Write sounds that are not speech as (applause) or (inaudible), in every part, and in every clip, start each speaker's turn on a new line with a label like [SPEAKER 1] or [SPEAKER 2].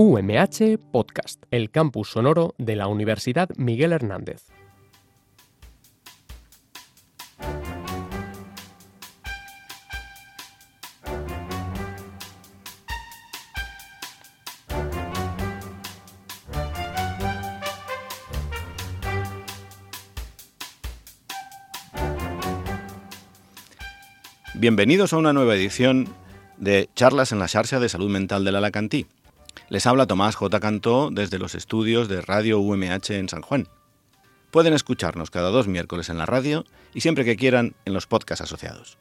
[SPEAKER 1] UMH Podcast, el campus sonoro de la Universidad Miguel Hernández.
[SPEAKER 2] Bienvenidos a una nueva edición de Charlas en la Xarxa de Salud Mental de la Alacantí. Les habla Tomás J. Cantó desde los estudios de Radio UMH en San Juan. Pueden escucharnos cada dos miércoles en la radio y siempre que quieran en los podcasts asociados.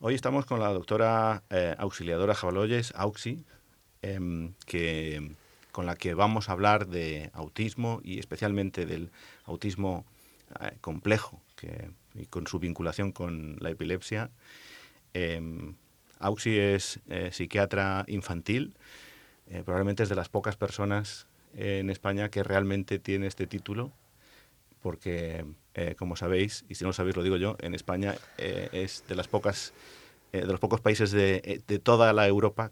[SPEAKER 2] Hoy estamos con la doctora eh, auxiliadora Jabaloyes, Auxi, em, que, con la que vamos a hablar de autismo y especialmente del autismo eh, complejo que, y con su vinculación con la epilepsia. Em, Auxi es eh, psiquiatra infantil, probablemente es de las pocas personas en España que realmente tiene este título, porque como sabéis, y si no lo sabéis lo digo yo, en España es de las pocas eh, de los pocos países de, de, toda la Europa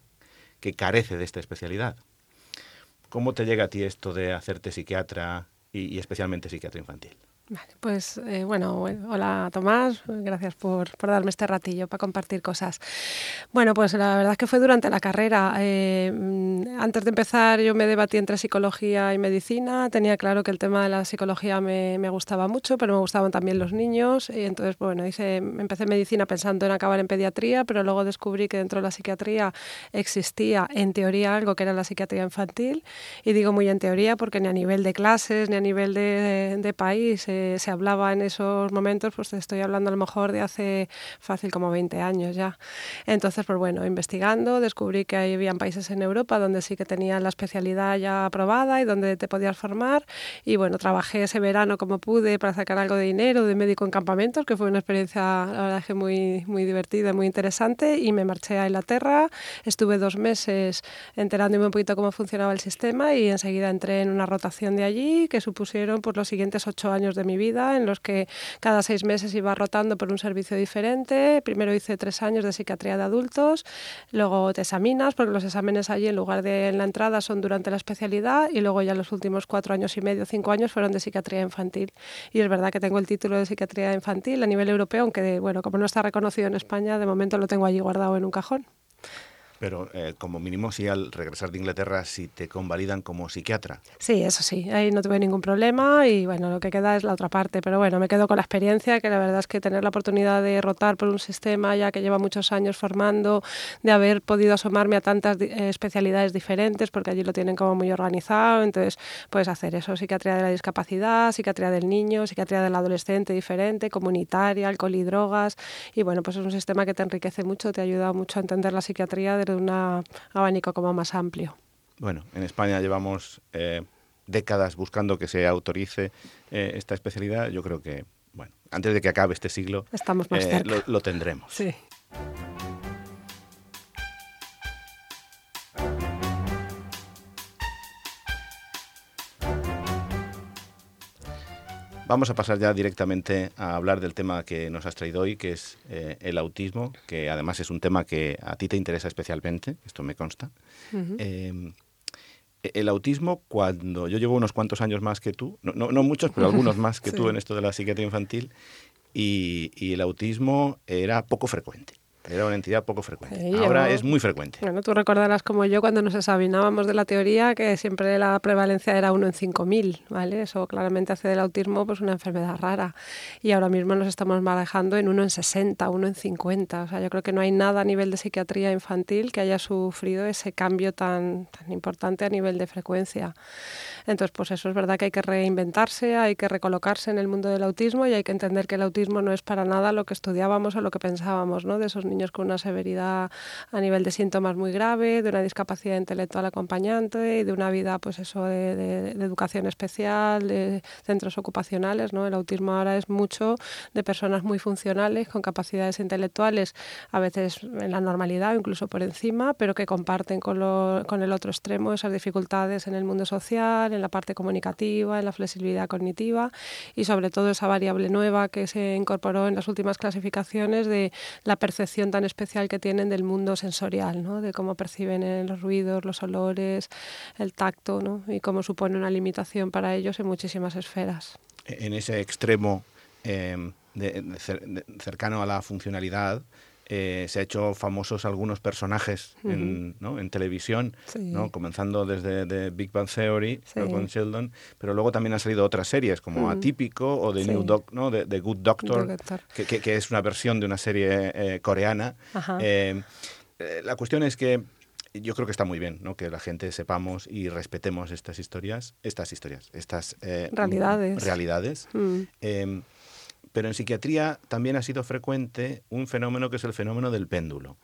[SPEAKER 2] que carece de esta especialidad. ¿Cómo te llega a ti esto de hacerte psiquiatra y, especialmente psiquiatra infantil?
[SPEAKER 3] Vale, pues eh, bueno, hola Tomás, gracias por, por, darme este ratillo para compartir cosas. Bueno, pues la verdad es que fue durante la carrera. Eh, mm, antes de empezar yo me debatí entre psicología y medicina, tenía claro que el tema de la psicología me, me gustaba mucho, pero me gustaban también los niños y entonces, bueno, hice, empecé medicina pensando en acabar en pediatría, pero luego descubrí que dentro de la psiquiatría existía en teoría algo que era la psiquiatría infantil y digo muy en teoría porque ni a nivel de clases ni a nivel de, de país se hablaba en esos momentos, pues estoy hablando a lo mejor de hace fácil como 20 años ya. Entonces, pues bueno, investigando, descubrí que había países en Europa donde sí que tenían la especialidad ya aprobada y donde te podías formar. Y bueno, trabajé ese verano como pude para sacar algo de dinero de médico en campamentos, que fue una experiencia, la verdad que muy, muy divertida, muy interesante. Y me marché a Inglaterra, estuve dos meses enterándome un poquito cómo funcionaba el sistema y enseguida entré en una rotación de allí que supusieron pues, los siguientes ocho años de mi vida, en los que cada seis meses iba rotando por un servicio diferente. Primero hice tres años de psiquiatría de adultos, luego te examinas, porque los exámenes allí en lugar de en la entrada son durante la especialidad, y luego ya los últimos cuatro años y medio, cinco años fueron de psiquiatría infantil. Y es verdad que tengo el título de psiquiatría infantil a nivel europeo, aunque bueno, como no está reconocido en España, de momento lo tengo allí guardado en un cajón.
[SPEAKER 2] Pero eh, como mínimo sí al regresar de Inglaterra si te convalidan como psiquiatra.
[SPEAKER 3] Sí, eso sí, ahí no tuve ningún problema y bueno, lo que queda es la otra parte. Pero bueno, me quedo con la experiencia, que la verdad es que tener la oportunidad de rotar por un sistema ya que lleva muchos años formando, de haber podido asomarme a tantas eh, especialidades diferentes, porque allí lo tienen como muy organizado, entonces puedes hacer eso, psiquiatría de la discapacidad, psiquiatría del niño, psiquiatría del adolescente diferente, comunitaria, alcohol y drogas. Y bueno, pues es un sistema que te enriquece mucho, te ayuda mucho a entender la psiquiatría de un abanico como más amplio.
[SPEAKER 2] Bueno, en España llevamos eh, décadas buscando que se autorice eh, esta especialidad. Yo creo que, bueno, antes de que acabe este siglo,
[SPEAKER 3] Estamos más
[SPEAKER 2] eh, lo, lo, tendremos.
[SPEAKER 3] Sí.
[SPEAKER 2] Vamos a pasar ya directamente a hablar del tema que nos has traído hoy, que es eh, el autismo, que además es un tema que a ti te interesa especialmente, esto me consta. Uh -huh. eh, el autismo, cuando yo llevo unos cuantos años más que tú, no, no, no muchos, pero algunos más que (laughs) sí. tú en esto de la psiquiatría infantil, y, y el autismo era poco frecuente. Era una entidad poco frecuente. Sí, Ahora yo, es muy frecuente.
[SPEAKER 3] Bueno, tú recordarás como yo cuando nos examinábamos de la teoría que siempre la prevalencia era uno en 5.000, ¿vale? Eso claramente hace del autismo pues una enfermedad rara. Y ahora mismo nos estamos manejando en uno en 60, uno en 50. O sea, yo creo que no hay nada a nivel de psiquiatría infantil que haya sufrido ese cambio tan, tan importante a nivel de frecuencia. Entonces, pues eso es verdad que hay que reinventarse, hay que recolocarse en el mundo del autismo y hay que entender que el autismo no es para nada lo que estudiábamos o lo que pensábamos, ¿no? De esos niños con una severidad a nivel de síntomas muy grave, de una discapacidad intelectual acompañante y de una vida, pues eso, de, educación especial, de centros ocupacionales, ¿no? El autismo ahora es mucho de personas muy funcionales, con capacidades intelectuales, a veces en la normalidad o incluso por encima, pero que comparten con, con el otro extremo esas dificultades en el mundo social, en la parte comunicativa, en la flexibilidad cognitiva y sobre todo esa variable nueva que se incorporó en las últimas clasificaciones de la percepción tan especial que tienen del mundo sensorial, ¿no? de cómo perciben los ruidos, los olores, el tacto ¿no? y cómo supone una limitación para ellos en muchísimas esferas.
[SPEAKER 2] En ese extremo eh, cercano a la funcionalidad, eh, se ha hecho famosos algunos personajes en, televisión, ¿no? comenzando desde The Big Bang Theory con Sheldon, pero luego también han salido otras series como Atípico o The New Doc, ¿no? The, Good Doctor, Que, es una versión de una serie eh, coreana. Eh, la cuestión es que yo creo que está muy bien ¿no? que la gente sepamos y respetemos estas historias, estas historias, estas
[SPEAKER 3] realidades.
[SPEAKER 2] realidades. Mm. Pero en psiquiatría también ha sido frecuente un fenómeno que es el fenómeno del péndulo.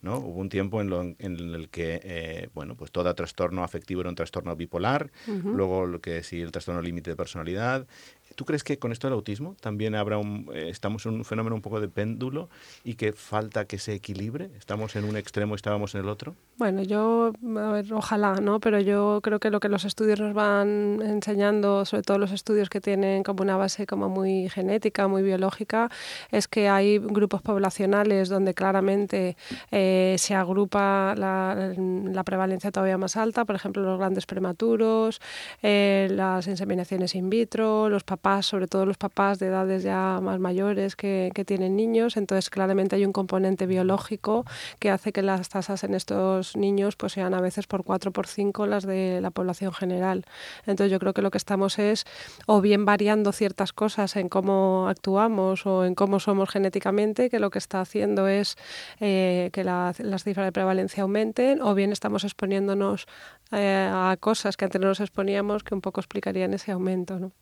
[SPEAKER 2] ¿no? Hubo un tiempo en, el que eh, bueno, pues todo trastorno afectivo era un trastorno bipolar, luego lo que sí el trastorno límite de personalidad, ¿Tú crees que con esto del autismo también habrá un, eh, estamos en un fenómeno un poco de péndulo y que falta que se equilibre? ¿Estamos en un extremo y estábamos en el otro?
[SPEAKER 3] Bueno, yo, a ver, ojalá, ¿no? Pero yo creo que lo que los estudios nos van enseñando, sobre todo los estudios que tienen como una base como muy genética, muy biológica, es que hay grupos poblacionales donde claramente eh, se agrupa la, la, prevalencia todavía más alta, por ejemplo, los grandes prematuros, eh, las inseminaciones in vitro, los sobre todo los papás de edades ya más mayores que, tienen niños, entonces claramente hay un componente biológico que hace que las tasas en estos niños pues sean a veces por 4 por 5 las de la población general. Entonces yo creo que lo que estamos es o bien variando ciertas cosas en cómo actuamos o en cómo somos genéticamente, que lo que está haciendo es eh, que las cifras de prevalencia aumenten, o bien estamos exponiéndonos eh, a cosas que antes no nos exponíamos que un poco explicarían ese aumento. ¿no?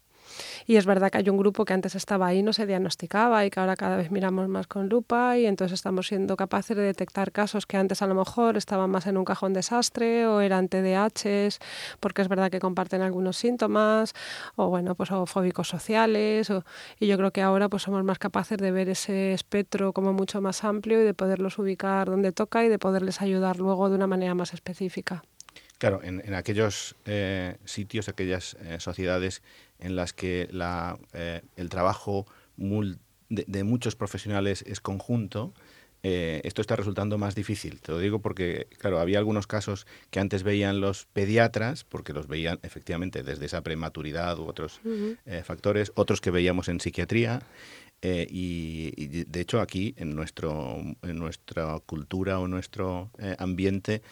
[SPEAKER 3] Y es verdad que hay un grupo que antes estaba ahí, no se diagnosticaba y que ahora cada vez miramos más con lupa y entonces estamos siendo capaces de detectar casos que antes a lo mejor estaban más en un cajón desastre o eran TDAHs, porque es verdad que comparten algunos síntomas o bueno, pues o fóbicos sociales y yo creo que ahora pues somos más capaces de ver ese espectro como mucho más amplio y de poderlos ubicar donde toca y de poderles ayudar luego de una manera más específica.
[SPEAKER 2] Claro, en, aquellos eh, sitios, aquellas eh, sociedades en las que la, eh, el trabajo de, muchos profesionales es conjunto, eh, esto está resultando más difícil. Te lo digo porque, claro, había algunos casos que antes veían los pediatras, porque los veían efectivamente desde esa prematuridad u otros eh, factores, otros que veíamos en psiquiatría. y, y, de hecho aquí en nuestro en nuestra cultura o nuestro ambiente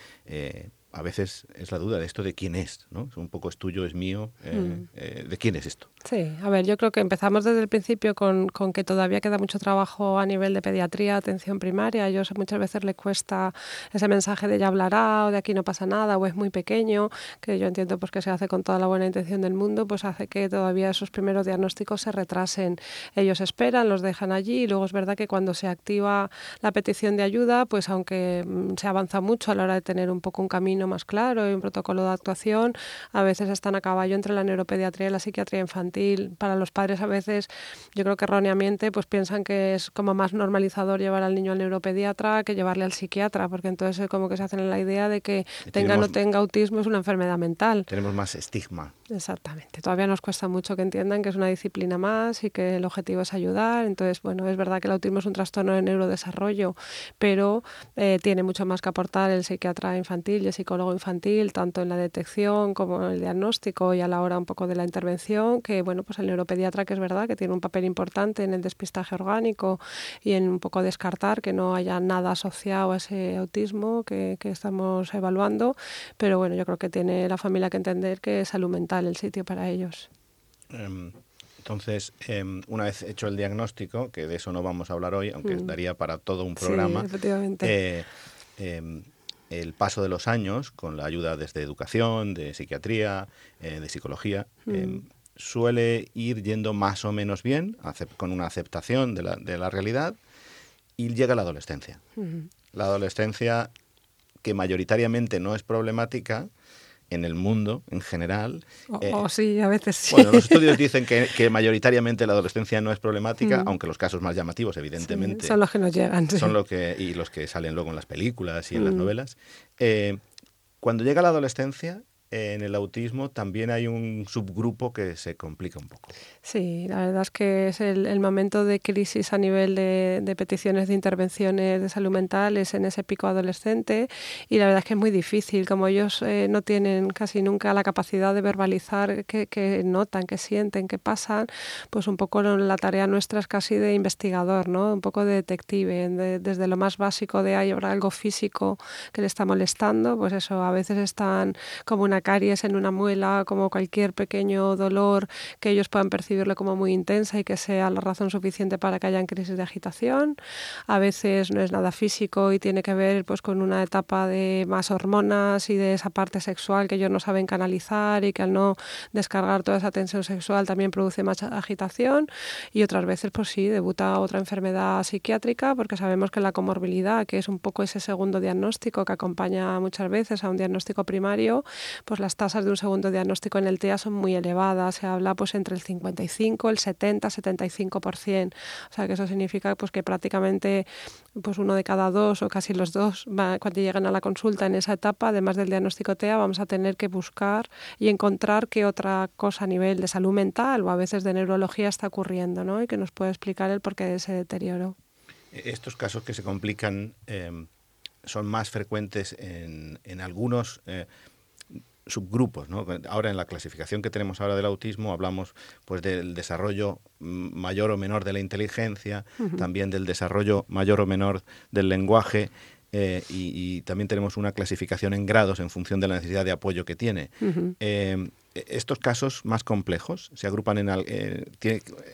[SPEAKER 2] a veces es la duda de esto de quién es, ¿no? Un poco es tuyo, es mío, eh, mm. eh, ¿de quién es esto?
[SPEAKER 3] Sí, a ver, yo creo que empezamos desde el principio con, con, que todavía queda mucho trabajo a nivel de pediatría, atención primaria. Yo sé, muchas veces le cuesta ese mensaje de ya hablará o de aquí no pasa nada o es muy pequeño, que yo entiendo pues que se hace con toda la buena intención del mundo, pues hace que todavía esos primeros diagnósticos se retrasen. Ellos esperan, los dejan allí y luego es verdad que cuando se activa la petición de ayuda, pues aunque mm, se avanza mucho a la hora de tener un poco un camino más claro y un protocolo de actuación. A veces están a caballo entre la neuropediatría y la psiquiatría infantil. Para los padres a veces, yo creo que erróneamente, pues piensan que es como más normalizador llevar al niño al neuropediatra que llevarle al psiquiatra, porque entonces como que se hacen la idea de que tenga o no tenga autismo es una enfermedad mental.
[SPEAKER 2] Tenemos más estigma.
[SPEAKER 3] Exactamente. Todavía nos cuesta mucho que entiendan que es una disciplina más y que el objetivo es ayudar. Entonces, bueno, es verdad que el autismo es un trastorno de neurodesarrollo, pero eh, tiene mucho más que aportar el psiquiatra infantil y el psicólogo psicólogo infantil, tanto en la detección como en el diagnóstico y a la hora un poco de la intervención, que bueno, pues el neuropediatra que es verdad que tiene un papel importante en el despistaje orgánico y en un poco descartar que no haya nada asociado a ese autismo que, que estamos evaluando, pero bueno, yo creo que tiene la familia que entender que es salud mental el sitio para ellos.
[SPEAKER 2] Em, entonces, em, una vez hecho el diagnóstico, que de eso no vamos a hablar hoy, aunque mm. daría para todo un programa,
[SPEAKER 3] sí, efectivamente.
[SPEAKER 2] Eh, em, el paso de los años, con la ayuda desde educación, de psiquiatría, eh, de psicología, mm. Suele ir yendo más o menos bien, con una aceptación de la, de la realidad, y llega la adolescencia. La adolescencia que mayoritariamente no es problemática, en el mundo en general.
[SPEAKER 3] O, eh, sí, a veces sí.
[SPEAKER 2] Bueno, los estudios (laughs) dicen que, mayoritariamente la adolescencia no es problemática, mm. aunque los casos más llamativos, evidentemente.
[SPEAKER 3] son los que nos llegan.
[SPEAKER 2] Son los que, y los que salen luego en las películas y en las mm. novelas. Eh, cuando llega la adolescencia, en el autismo también hay un subgrupo que se complica un poco.
[SPEAKER 3] Sí, la verdad es que es el, momento de crisis a nivel de, peticiones de intervenciones de salud mental, es en ese pico adolescente y la verdad es que es muy difícil, como ellos eh, no tienen casi nunca la capacidad de verbalizar qué, notan, qué sienten, qué pasan, pues un poco la tarea nuestra es casi de investigador, ¿no? un poco de detective, desde lo más básico de hay algo físico que le está molestando, pues eso, a veces están como una caries en una muela, como cualquier pequeño dolor que ellos puedan percibirlo como muy intensa y que sea la razón suficiente para que hayan crisis de agitación. A veces no es nada físico y tiene que ver pues con una etapa de más hormonas y de esa parte sexual que ellos no saben canalizar y que al no descargar toda esa tensión sexual también produce más agitación y otras veces pues sí debuta otra enfermedad psiquiátrica porque sabemos que la comorbilidad que es un poco ese segundo diagnóstico que acompaña muchas veces a un diagnóstico primario pues las tasas de un segundo diagnóstico en el TEA son muy elevadas, se habla pues entre el 55, el 70, 75%, o sea que eso significa pues que prácticamente pues uno de cada dos o casi los dos cuando llegan a la consulta en esa etapa, además del diagnóstico TEA, vamos a tener que buscar y encontrar qué otra cosa a nivel de salud mental o a veces de neurología está ocurriendo, ¿no? Y que nos puede explicar el porqué de ese deterioro.
[SPEAKER 2] Estos casos que se complican eh, son más frecuentes en, en algunos eh, subgrupos. ¿no? Ahora en la clasificación que tenemos ahora del autismo hablamos pues del desarrollo mayor o menor de la inteligencia, también del desarrollo mayor o menor del lenguaje. Eh, y, también tenemos una clasificación en grados en función de la necesidad de apoyo que tiene estos casos más complejos se agrupan en eh,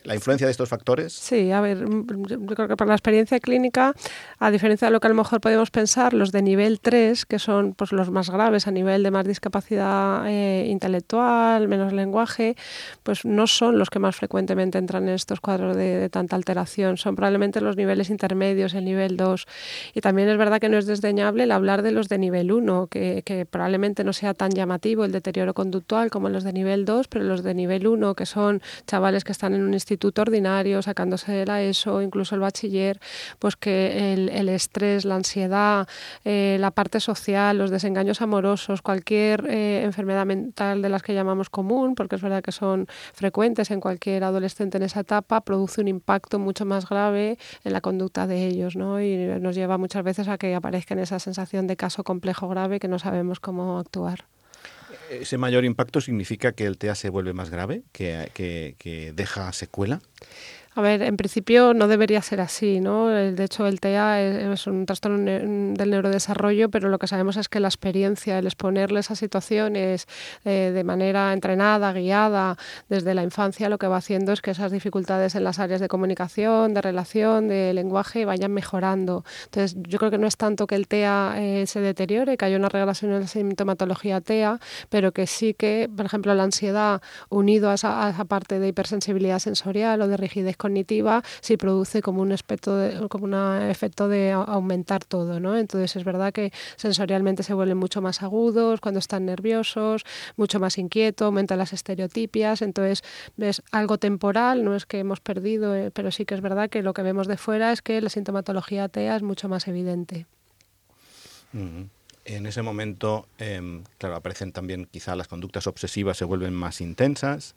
[SPEAKER 2] la influencia de estos factores.
[SPEAKER 3] Sí, a ver, mm, yo creo que para la experiencia clínica, a diferencia de lo que a lo mejor podemos pensar, los de nivel 3, que son pues los más graves a nivel de más discapacidad eh, intelectual, menos lenguaje, pues no son los que más frecuentemente entran en estos cuadros de, tanta alteración, son probablemente los niveles intermedios, el nivel 2. Y también es verdad que no es desdeñable el hablar de los de nivel 1, que, que probablemente no sea tan llamativo el deterioro conductual como los de nivel 2, pero los de nivel 1, que son chavales que están en un instituto ordinario, sacándose de la ESO, incluso el bachiller, pues que el, estrés, la ansiedad, eh, la parte social, los desengaños amorosos, cualquier eh, enfermedad mental de las que llamamos común, porque es verdad que son frecuentes en cualquier adolescente en esa etapa, produce un impacto mucho más grave en la conducta de ellos, ¿no? Y nos lleva muchas veces a que aparezcan esa sensación de caso complejo grave que no sabemos cómo actuar
[SPEAKER 2] ese mayor impacto significa que el TEA se vuelve más grave, que, que deja secuela.
[SPEAKER 3] A ver, en principio no debería ser así, ¿no? De hecho, el TEA es un trastorno del neurodesarrollo, pero lo que sabemos es que la experiencia, el exponerles a situaciones eh, de manera entrenada, guiada, desde la infancia, lo que va haciendo es que esas dificultades en las áreas de comunicación, de relación, de lenguaje vayan mejorando. Entonces, yo creo que no es tanto que el TEA eh, se deteriore, que haya una regresión en la sintomatología TEA, pero que sí que, por ejemplo, la ansiedad unido a esa, a esa parte de hipersensibilidad sensorial o de rigidez cognitiva si produce como un de, efecto de aumentar todo, ¿no? Entonces es verdad que sensorialmente se vuelven mucho más agudos cuando están nerviosos, mucho más inquieto, aumentan las estereotipias, entonces ves algo temporal, no es que hemos perdido, eh, pero sí que es verdad que lo que vemos de fuera es que la sintomatología TEA es mucho más evidente.
[SPEAKER 2] En ese momento, em, claro, aparecen también quizá las conductas obsesivas se vuelven más intensas.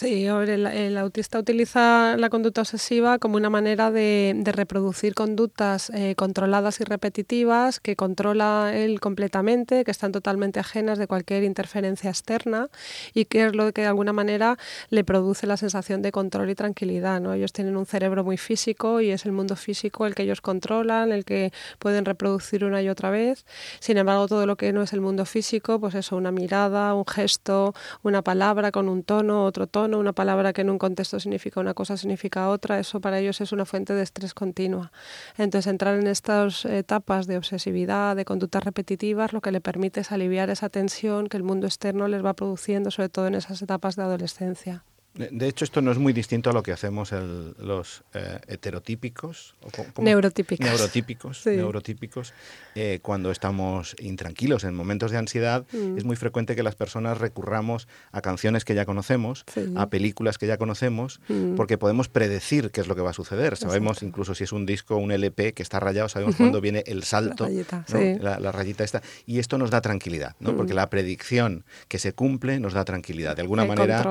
[SPEAKER 3] Sí, el, autista utiliza la conducta obsesiva como una manera de, reproducir conductas eh, controladas y repetitivas que controla él completamente, que están totalmente ajenas de cualquier interferencia externa y que es lo que de alguna manera le produce la sensación de control y tranquilidad. ¿no? Ellos tienen un cerebro muy físico y es el mundo físico el que ellos controlan, el que pueden reproducir una y otra vez. Sin embargo, todo lo que no es el mundo físico, pues eso, una mirada, un gesto, una palabra con un tono, otro tono, una palabra que en un contexto significa una cosa significa otra, eso para ellos es una fuente de estrés continua. Entonces entrar en estas etapas de obsesividad, de conductas repetitivas, lo que le permite es aliviar esa tensión que el mundo externo les va produciendo, sobre todo en esas etapas de adolescencia.
[SPEAKER 2] De hecho, esto no es muy distinto a lo que hacemos los eh, heterotípicos.
[SPEAKER 3] Neurotípicos.
[SPEAKER 2] Neurotípicos. neurotípicos eh, cuando estamos intranquilos en momentos de ansiedad, mm. es muy frecuente que las personas recurramos a canciones que ya conocemos, a películas que ya conocemos, mm. porque podemos predecir qué es lo que va a suceder. Sabemos incluso si es un disco o un LP que está rayado, sabemos cuándo viene el salto, la rayita, esta. Y esto nos da tranquilidad, ¿no? porque mm. la predicción que se cumple nos da tranquilidad. De alguna manera,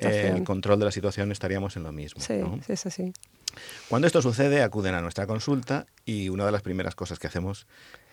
[SPEAKER 3] el
[SPEAKER 2] control de la situación estaríamos en lo mismo.
[SPEAKER 3] Sí, sí, sí, sí.
[SPEAKER 2] Cuando esto sucede, acuden a nuestra consulta y una de las primeras cosas que hacemos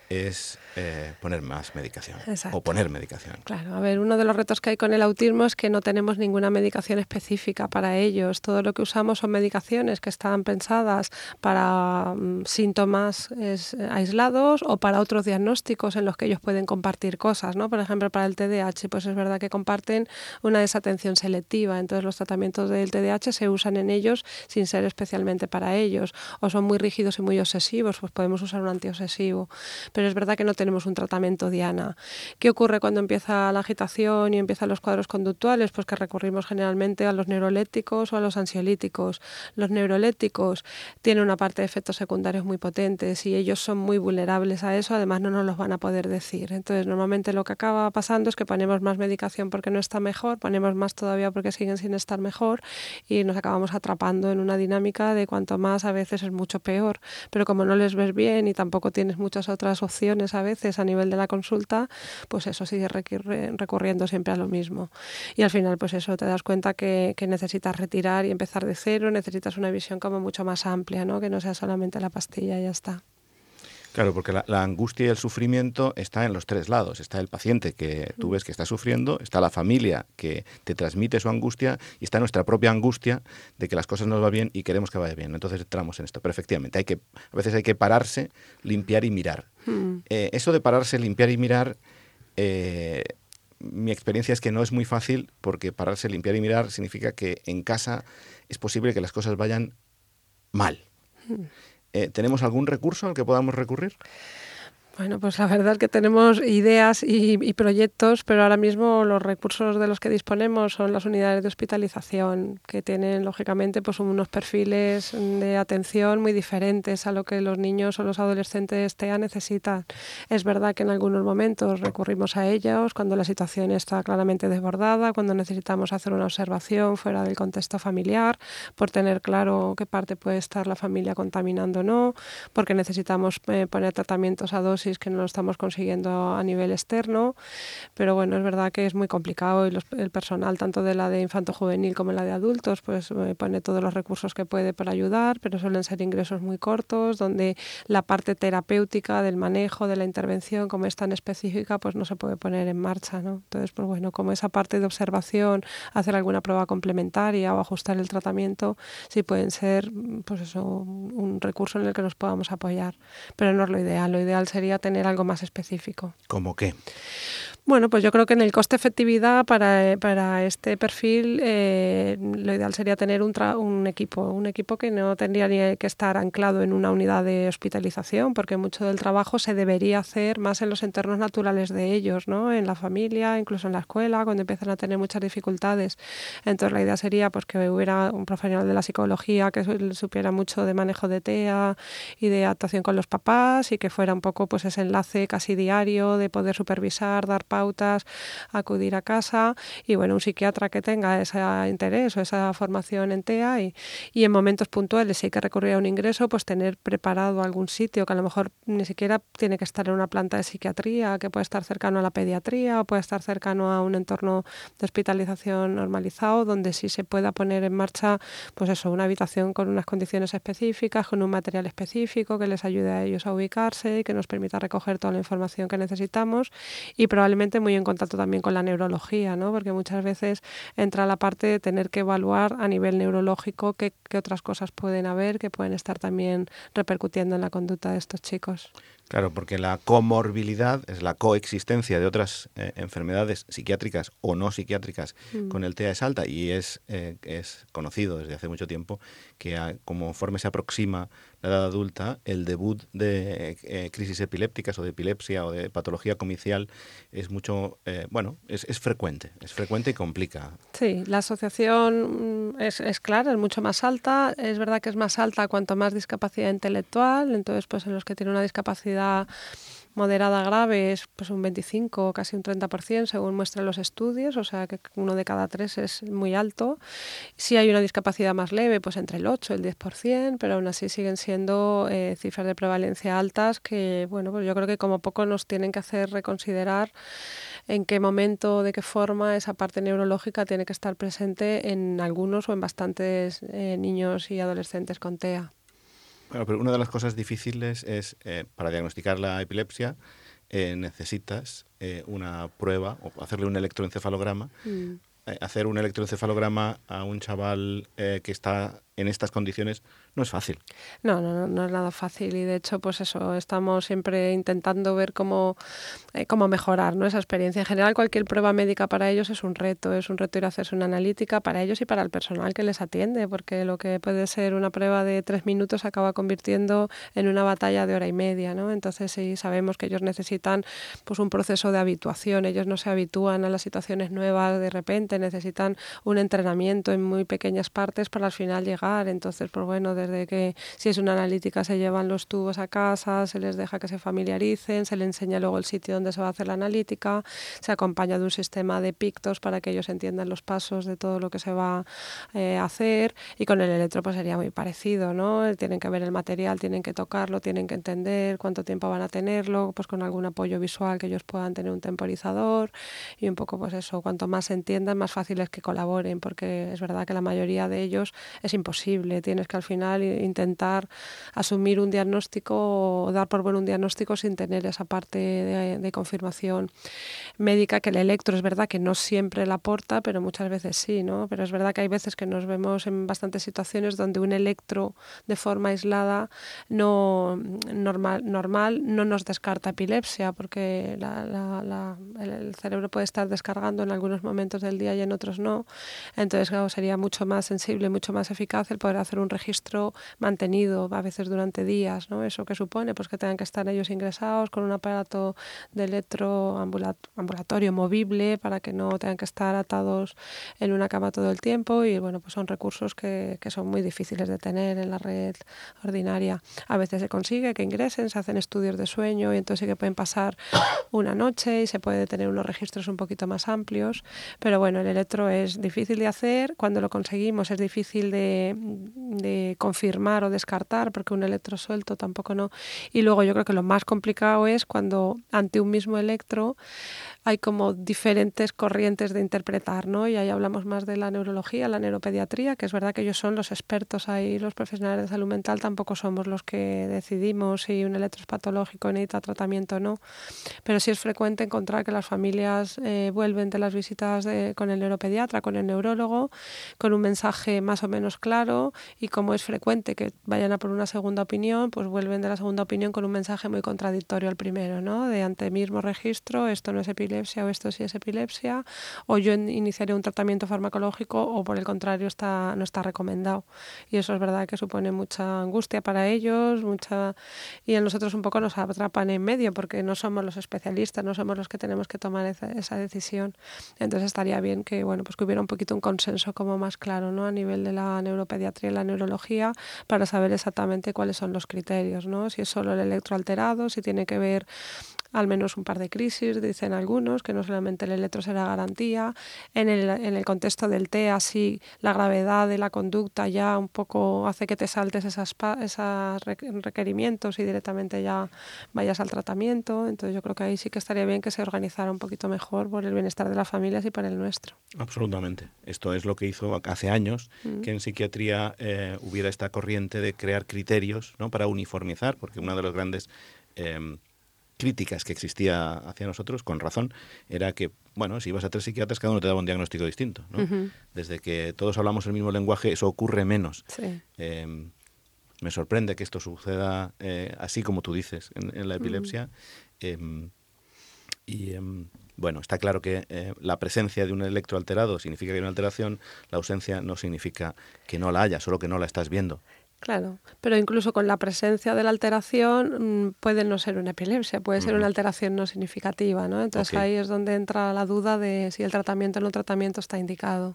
[SPEAKER 2] es eh, poner más medicación o poner medicación.
[SPEAKER 3] Claro, a ver, uno de los retos que hay con el autismo es que no tenemos ninguna medicación específica para ellos. Todo lo que usamos son medicaciones que están pensadas para mm, síntomas eh, aislados o para otros diagnósticos en los que ellos pueden compartir cosas, ¿no? Por ejemplo, para el TDAH, pues es verdad que comparten una desatención selectiva, entonces los tratamientos del TDAH se usan en ellos sin ser especialmente para ellos, o son muy rígidos y muy obsesivos, pues podemos usar un antiobsesivo. Pero es verdad que no tenemos un tratamiento diana. ¿Qué ocurre cuando empieza la agitación y empiezan los cuadros conductuales? Pues que recurrimos generalmente a los neurolépticos o a los ansiolíticos. Los neurolépticos tienen una parte de efectos secundarios muy potentes y ellos son muy vulnerables a eso, además no nos los van a poder decir. Entonces, normalmente lo que acaba pasando es que ponemos más medicación porque no está mejor, ponemos más todavía porque siguen sin estar mejor y nos acabamos atrapando en una dinámica de cuanto más a veces es mucho peor. Pero como no les ves bien y tampoco tienes muchas otras opciones, a veces a nivel de la consulta, pues eso sigue recurriendo siempre a lo mismo. Y al final, pues eso, te das cuenta que, necesitas retirar y empezar de cero, necesitas una visión como mucho más amplia, ¿no? que no sea solamente la pastilla y ya está.
[SPEAKER 2] Claro, porque la, angustia y el sufrimiento está en los tres lados. Está el paciente que tú ves que está sufriendo, está la familia que te transmite su angustia y está nuestra propia angustia de que las cosas no van bien y queremos que vaya bien. Entonces entramos en esto. Pero efectivamente, hay que, a veces hay que pararse, limpiar y mirar. Hmm. Eh, eso de pararse, limpiar y mirar, eh, mi experiencia es que no es muy fácil porque pararse, limpiar y mirar significa que en casa es posible que las cosas vayan mal. Hmm. Eh, ¿Tenemos algún recurso al que podamos recurrir?
[SPEAKER 3] Bueno, pues la verdad es que tenemos ideas y, proyectos, pero ahora mismo los recursos de los que disponemos son las unidades de hospitalización, que tienen lógicamente pues unos perfiles de atención muy diferentes a lo que los niños o los adolescentes TEA necesitan. Es verdad que en algunos momentos recurrimos a ellos cuando la situación está claramente desbordada, cuando necesitamos hacer una observación fuera del contexto familiar, por tener claro qué parte puede estar la familia contaminando o no, porque necesitamos eh, poner tratamientos a dos que no lo estamos consiguiendo a nivel externo, pero bueno, es verdad que es muy complicado y el personal, tanto de la de infanto juvenil como la de adultos, pues eh, pone todos los recursos que puede para ayudar, pero suelen ser ingresos muy cortos, donde la parte terapéutica del manejo, de la intervención, como es tan específica, pues no se puede poner en marcha, ¿no? Entonces, pues bueno, como esa parte de observación, hacer alguna prueba complementaria o ajustar el tratamiento, sí pueden ser, pues eso, un recurso en el que nos podamos apoyar, pero no es lo ideal. Lo ideal sería tener algo más específico.
[SPEAKER 2] ¿Cómo qué?
[SPEAKER 3] Bueno, pues yo creo que en el coste-efectividad para, para, este perfil eh, lo ideal sería tener un, un, equipo, un equipo que no tendría ni que estar anclado en una unidad de hospitalización, porque mucho del trabajo se debería hacer más en los entornos naturales de ellos, ¿no? en la familia, incluso en la escuela, cuando empiezan a tener muchas dificultades. Entonces la idea sería pues, que hubiera un profesional de la psicología que supiera mucho de manejo de TEA y de actuación con los papás y que fuera un poco pues, ese enlace casi diario de poder supervisar, dar pautas, acudir a casa y bueno, un psiquiatra que tenga ese interés o esa formación en TEA y, en momentos puntuales si hay que recurrir a un ingreso, pues tener preparado algún sitio que a lo mejor ni siquiera tiene que estar en una planta de psiquiatría, que puede estar cercano a la pediatría o puede estar cercano a un entorno de hospitalización normalizado donde sí se pueda poner en marcha pues eso, una habitación con unas condiciones específicas, con un material específico que les ayude a ellos a ubicarse y que nos permita recoger toda la información que necesitamos y probablemente muy en contacto también con la neurología, ¿no? porque muchas veces entra la parte de tener que evaluar a nivel neurológico qué, qué otras cosas pueden haber que pueden estar también repercutiendo en la conducta de estos chicos.
[SPEAKER 2] Claro, porque la comorbilidad es la coexistencia de otras eh, enfermedades psiquiátricas o no psiquiátricas mm. con el TEA es alta y es, eh, es conocido desde hace mucho tiempo que a, conforme se aproxima la edad adulta, el debut de eh, crisis epilépticas o de epilepsia o de patología comicial es mucho, bueno, es, es, frecuente, es frecuente y complica.
[SPEAKER 3] Sí, la asociación mm, es, es clara, es mucho más alta, es verdad que es más alta cuanto más discapacidad intelectual, entonces pues en los que tienen una discapacidad moderada grave es pues un 25 o casi un 30% según muestran los estudios, o sea que uno de cada tres es muy alto. Si hay una discapacidad más leve, pues entre el 8 y el 10%, pero aún así siguen siendo eh, cifras de prevalencia altas que, bueno, pues yo creo que como poco nos tienen que hacer reconsiderar en qué momento, de qué forma esa parte neurológica tiene que estar presente en algunos o en bastantes eh, niños y adolescentes con TEA.
[SPEAKER 2] Bueno, pero una de las cosas difíciles es, eh, para diagnosticar la epilepsia, eh, necesitas eh, una prueba o hacerle un electroencefalograma. Mm. hacer un electroencefalograma a un chaval que está en estas condiciones no es fácil.
[SPEAKER 3] No, no, no, es nada fácil y de hecho, pues eso, estamos siempre intentando ver cómo, eh, cómo mejorar ¿no? esa experiencia. En general, cualquier prueba médica para ellos es un reto, es un reto ir a hacerse una analítica para ellos y para el personal que les atiende, porque lo que puede ser una prueba de tres minutos se acaba convirtiendo en una batalla de hora y media, ¿no? Entonces sí sabemos que ellos necesitan pues un proceso de habituación, ellos no se habitúan a las situaciones nuevas de repente, necesitan un entrenamiento en muy pequeñas partes para al final llegar entonces, pues bueno, desde que si es una analítica se llevan los tubos a casa, se les deja que se familiaricen, se les enseña luego el sitio donde se va a hacer la analítica, se acompaña de un sistema de pictos para que ellos entiendan los pasos de todo lo que se va eh, a hacer. Y con el electro pues sería muy parecido, ¿no? Tienen que ver el material, tienen que tocarlo, tienen que entender cuánto tiempo van a tenerlo, pues con algún apoyo visual que ellos puedan tener un temporizador. Y un poco pues eso, cuanto más se entiendan, más fácil es que colaboren, porque es verdad que la mayoría de ellos es imposible. Tienes que al final intentar asumir un diagnóstico o dar por bueno un diagnóstico sin tener esa parte de, confirmación médica que el electro es verdad que no siempre la aporta, pero muchas veces sí, ¿no? Pero es verdad que hay veces que nos vemos en bastantes situaciones donde un electro de forma aislada no normal, normal no nos descarta epilepsia porque el cerebro puede estar descargando en algunos momentos del día y en otros no. Entonces, claro, sería mucho más sensible, mucho más eficaz el poder hacer un registro mantenido, a veces durante días, ¿no? Eso que supone pues que tengan que estar ellos ingresados con un aparato de electroambulatorio movible para que no tengan que estar atados en una cama todo el tiempo y bueno, pues son recursos que, que son muy difíciles de tener en la red ordinaria. A veces se consigue que ingresen, se hacen estudios de sueño y entonces sí que pueden pasar (coughs) una noche y se puede tener unos registros un poquito más amplios, pero bueno, el electro es difícil de hacer, cuando lo conseguimos es difícil de, de confirmar o descartar, porque un electro suelto tampoco no. Y luego yo creo que lo más complicado es cuando ante un mismo electro hay como diferentes corrientes de interpretar, ¿no? Y ahí hablamos más de la neurología, la neuropediatría, que es verdad que ellos son los expertos ahí, los profesionales de salud mental tampoco somos los que decidimos si un electro es patológico necesita tratamiento o no, pero sí es frecuente encontrar que las familias eh, vuelven de las visitas con el neuropediatra, con el neurólogo, con un mensaje más o menos claro y como es frecuente que vayan a por una segunda opinión, pues vuelven de la segunda opinión con un mensaje muy contradictorio al primero, ¿no? De ante mismo registro, esto no es epilepsia, o esto sí es epilepsia, o yo iniciaré un tratamiento farmacológico o por el contrario está, no está recomendado. Y eso es verdad que supone mucha angustia para ellos, mucha y a nosotros un poco nos atrapan en medio porque no somos los especialistas, no somos los que tenemos que tomar esa, decisión. Entonces estaría bien que bueno pues que hubiera un poquito un consenso como más claro ¿no? a nivel de la neuropediatría y la neurología para saber exactamente cuáles son los criterios, ¿no? si es solo el electroalterado, si tiene que ver al menos un par de crisis, dicen algunos, que no solamente el electro será garantía. En el, en el contexto del TEA, sí, la gravedad de la conducta ya un poco hace que te saltes esas, esos requerimientos y directamente ya vayas al tratamiento. Entonces yo creo que ahí sí que estaría bien que se organizara un poquito mejor por el bienestar de las familias y para el nuestro.
[SPEAKER 2] Absolutamente. Esto es lo que hizo hace años, mm. que en psiquiatría eh, hubiera esta corriente de crear criterios ¿no? para uniformizar, porque uno de los grandes... Eh, críticas que existía hacia nosotros, con razón, era que, bueno, si ibas a tres psiquiatras, cada uno te daba un diagnóstico distinto. Desde que todos hablamos el mismo lenguaje, eso ocurre menos. Em, me sorprende que esto suceda eh, así como tú dices en, la epilepsia. Em, y em, bueno, está claro que eh, la presencia de un electro alterado significa que hay una alteración, la ausencia no significa que no la haya, solo que no la estás viendo.
[SPEAKER 3] Claro, pero incluso con la presencia de la alteración mm, puede no ser una epilepsia, puede ser una alteración no significativa, ¿no? Entonces ahí es donde entra la duda de si el tratamiento o no tratamiento está indicado.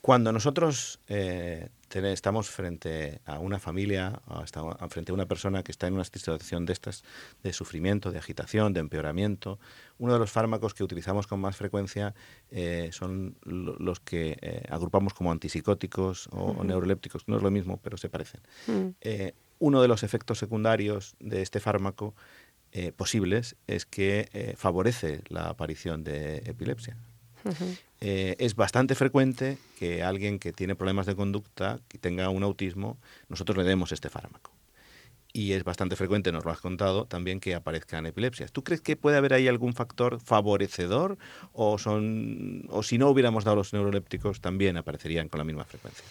[SPEAKER 2] Cuando nosotros eh, estamos frente a una familia, frente a una persona que está en una situación de estas, de sufrimiento, de agitación, de empeoramiento, uno de los fármacos que utilizamos con más frecuencia eh, son los que eh, agrupamos como antipsicóticos o, neurolépticos. No es lo mismo, pero se parecen. Mm. Eh, uno de los efectos secundarios de este fármaco posibles es que favorece la aparición de epilepsia. Eh, es bastante frecuente que alguien que tiene problemas de conducta, que tenga un autismo, nosotros le demos este fármaco. Y es bastante frecuente, nos lo has contado, también que aparezcan epilepsias. ¿Tú crees que puede haber ahí algún factor favorecedor o, son, o si no hubiéramos dado los neurolépticos también aparecerían con la misma frecuencia?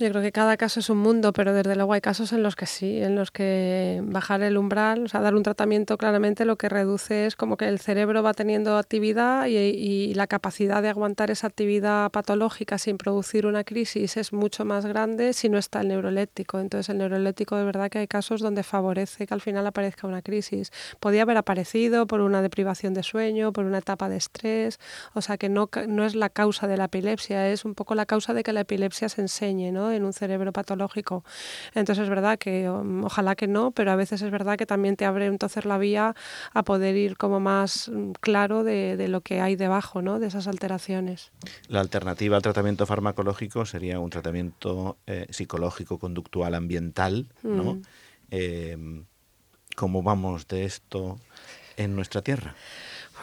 [SPEAKER 3] Yo creo que cada caso es un mundo, pero desde luego hay casos en los que sí, en los que bajar el umbral, o sea, dar un tratamiento claramente lo que reduce es como que el cerebro va teniendo actividad y, la capacidad de aguantar esa actividad patológica sin producir una crisis es mucho más grande si no está el neuroléptico. Entonces el neuroléptico de verdad que hay casos donde favorece que al final aparezca una crisis. Podía haber aparecido por una deprivación de sueño, por una etapa de estrés, o sea que no, no es la causa de la epilepsia, es un poco la causa de que la epilepsia se enseñe, ¿no? En un cerebro patológico. Entonces es verdad que um, ojalá que no, pero a veces es verdad que también te abre entonces la vía a poder ir como más mm, claro de, lo que hay debajo ¿no? de esas alteraciones.
[SPEAKER 2] La alternativa al tratamiento farmacológico sería un tratamiento eh, psicológico, conductual, ambiental, ¿no? Mm. Em, ¿Cómo vamos de esto en nuestra tierra?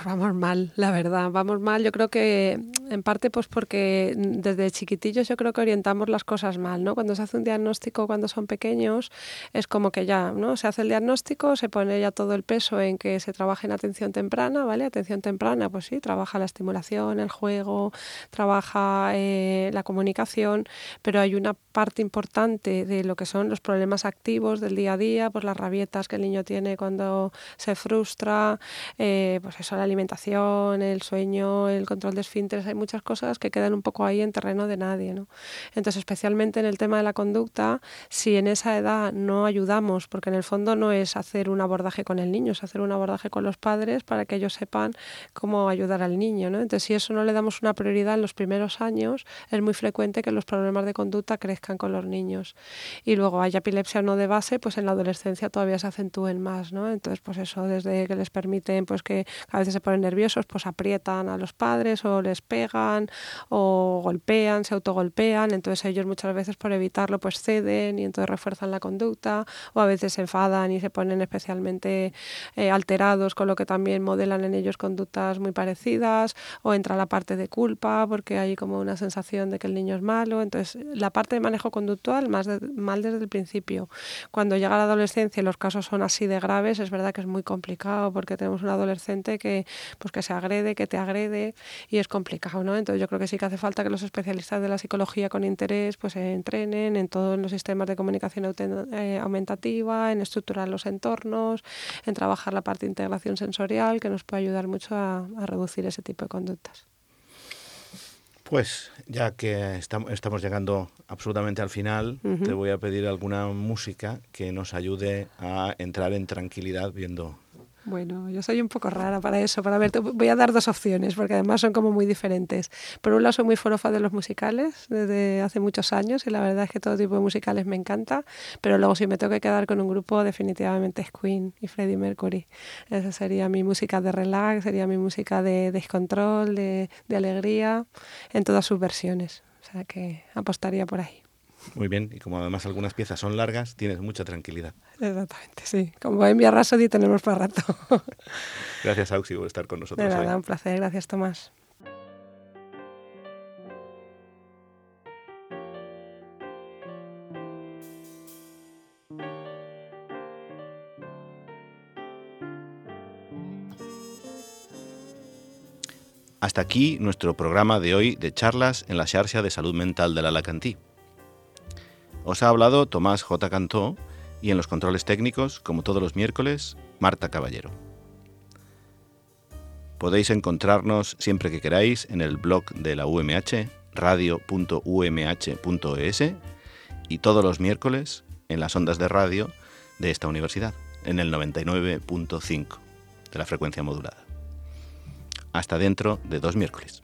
[SPEAKER 3] Vamos mal, la verdad, vamos mal. Yo creo que en parte pues porque desde chiquitillos yo creo que orientamos las cosas mal, ¿no? Cuando se hace un diagnóstico cuando son pequeños es como que ya, ¿no? Se hace el diagnóstico, se pone ya todo el peso en que se trabaje en atención temprana, ¿vale? Atención temprana, pues sí, trabaja la estimulación, el juego, trabaja eh, la comunicación, pero hay una parte importante de lo que son los problemas activos del día a día, pues las rabietas que el niño tiene cuando se frustra, eh, pues eso, la alimentación, el sueño, el control de esfínteres, hay muchas cosas que quedan un poco ahí en terreno de nadie. ¿no? Entonces, especialmente en el tema de la conducta, si en esa edad no ayudamos, porque en el fondo no es hacer un abordaje con el niño, es hacer un abordaje con los padres para que ellos sepan cómo ayudar al niño. ¿no? Entonces, si eso no le damos una prioridad en los primeros años, es muy frecuente que los problemas de conducta crezcan con los niños. Y luego hay epilepsia no de base, pues en la adolescencia todavía se acentúen más. ¿no? Entonces, pues eso, desde que les permiten pues que a veces se ponen nerviosos, pues aprietan a los padres o les pegan o golpean, se autogolpean, entonces ellos muchas veces por evitarlo pues ceden y entonces refuerzan la conducta. O a veces se enfadan y se ponen especialmente eh, alterados, con lo que también modelan en ellos conductas muy parecidas. O entra la parte de culpa porque hay como una sensación de que el niño es malo, entonces la parte de manejo conductual más mal desde el principio. Cuando llega la adolescencia y los casos son así de graves, es verdad que es muy complicado porque tenemos un adolescente que pues que se agrede, que te agrede y es complicado, ¿no? Entonces yo creo que sí que hace falta que los especialistas de la psicología con interés pues se entrenen en todos los sistemas de comunicación eh, aumentativa, en estructurar los entornos, en trabajar la parte de integración sensorial que nos puede ayudar mucho a, reducir ese tipo de conductas.
[SPEAKER 2] Pues ya que estamos llegando absolutamente al final, te voy a pedir alguna música que nos ayude a entrar en tranquilidad viendo
[SPEAKER 3] bueno, yo soy un poco rara para eso. Para ver, voy a dar dos opciones porque además son como muy diferentes. Por un lado, soy muy forofa de los musicales desde hace muchos años y la verdad es que todo tipo de musicales me encanta. Pero luego, si me tengo que quedar con un grupo, definitivamente es Queen y Freddie Mercury. Esa sería mi música de relax, sería mi música de descontrol, de, de alegría, en todas sus versiones. O sea que apostaría por ahí.
[SPEAKER 2] Muy bien, y como además algunas piezas son largas, tienes mucha tranquilidad.
[SPEAKER 3] Exactamente, sí. Como en Rhapsody tenemos para rato. (laughs)
[SPEAKER 2] gracias, Auxi, por estar con nosotros.
[SPEAKER 3] De nada, un placer. Gracias, Tomás.
[SPEAKER 2] Hasta aquí nuestro programa de hoy de charlas en la Xarxa de Salud Mental de la Alacantí. Os ha hablado Tomás J. Cantó y en los controles técnicos, como todos los miércoles, Marta Caballero. Podéis encontrarnos siempre que queráis en el blog de la UMH, radio.umh.es, y todos los miércoles en las ondas de radio de esta universidad, en el 99.5 de la frecuencia modulada. Hasta dentro de dos miércoles.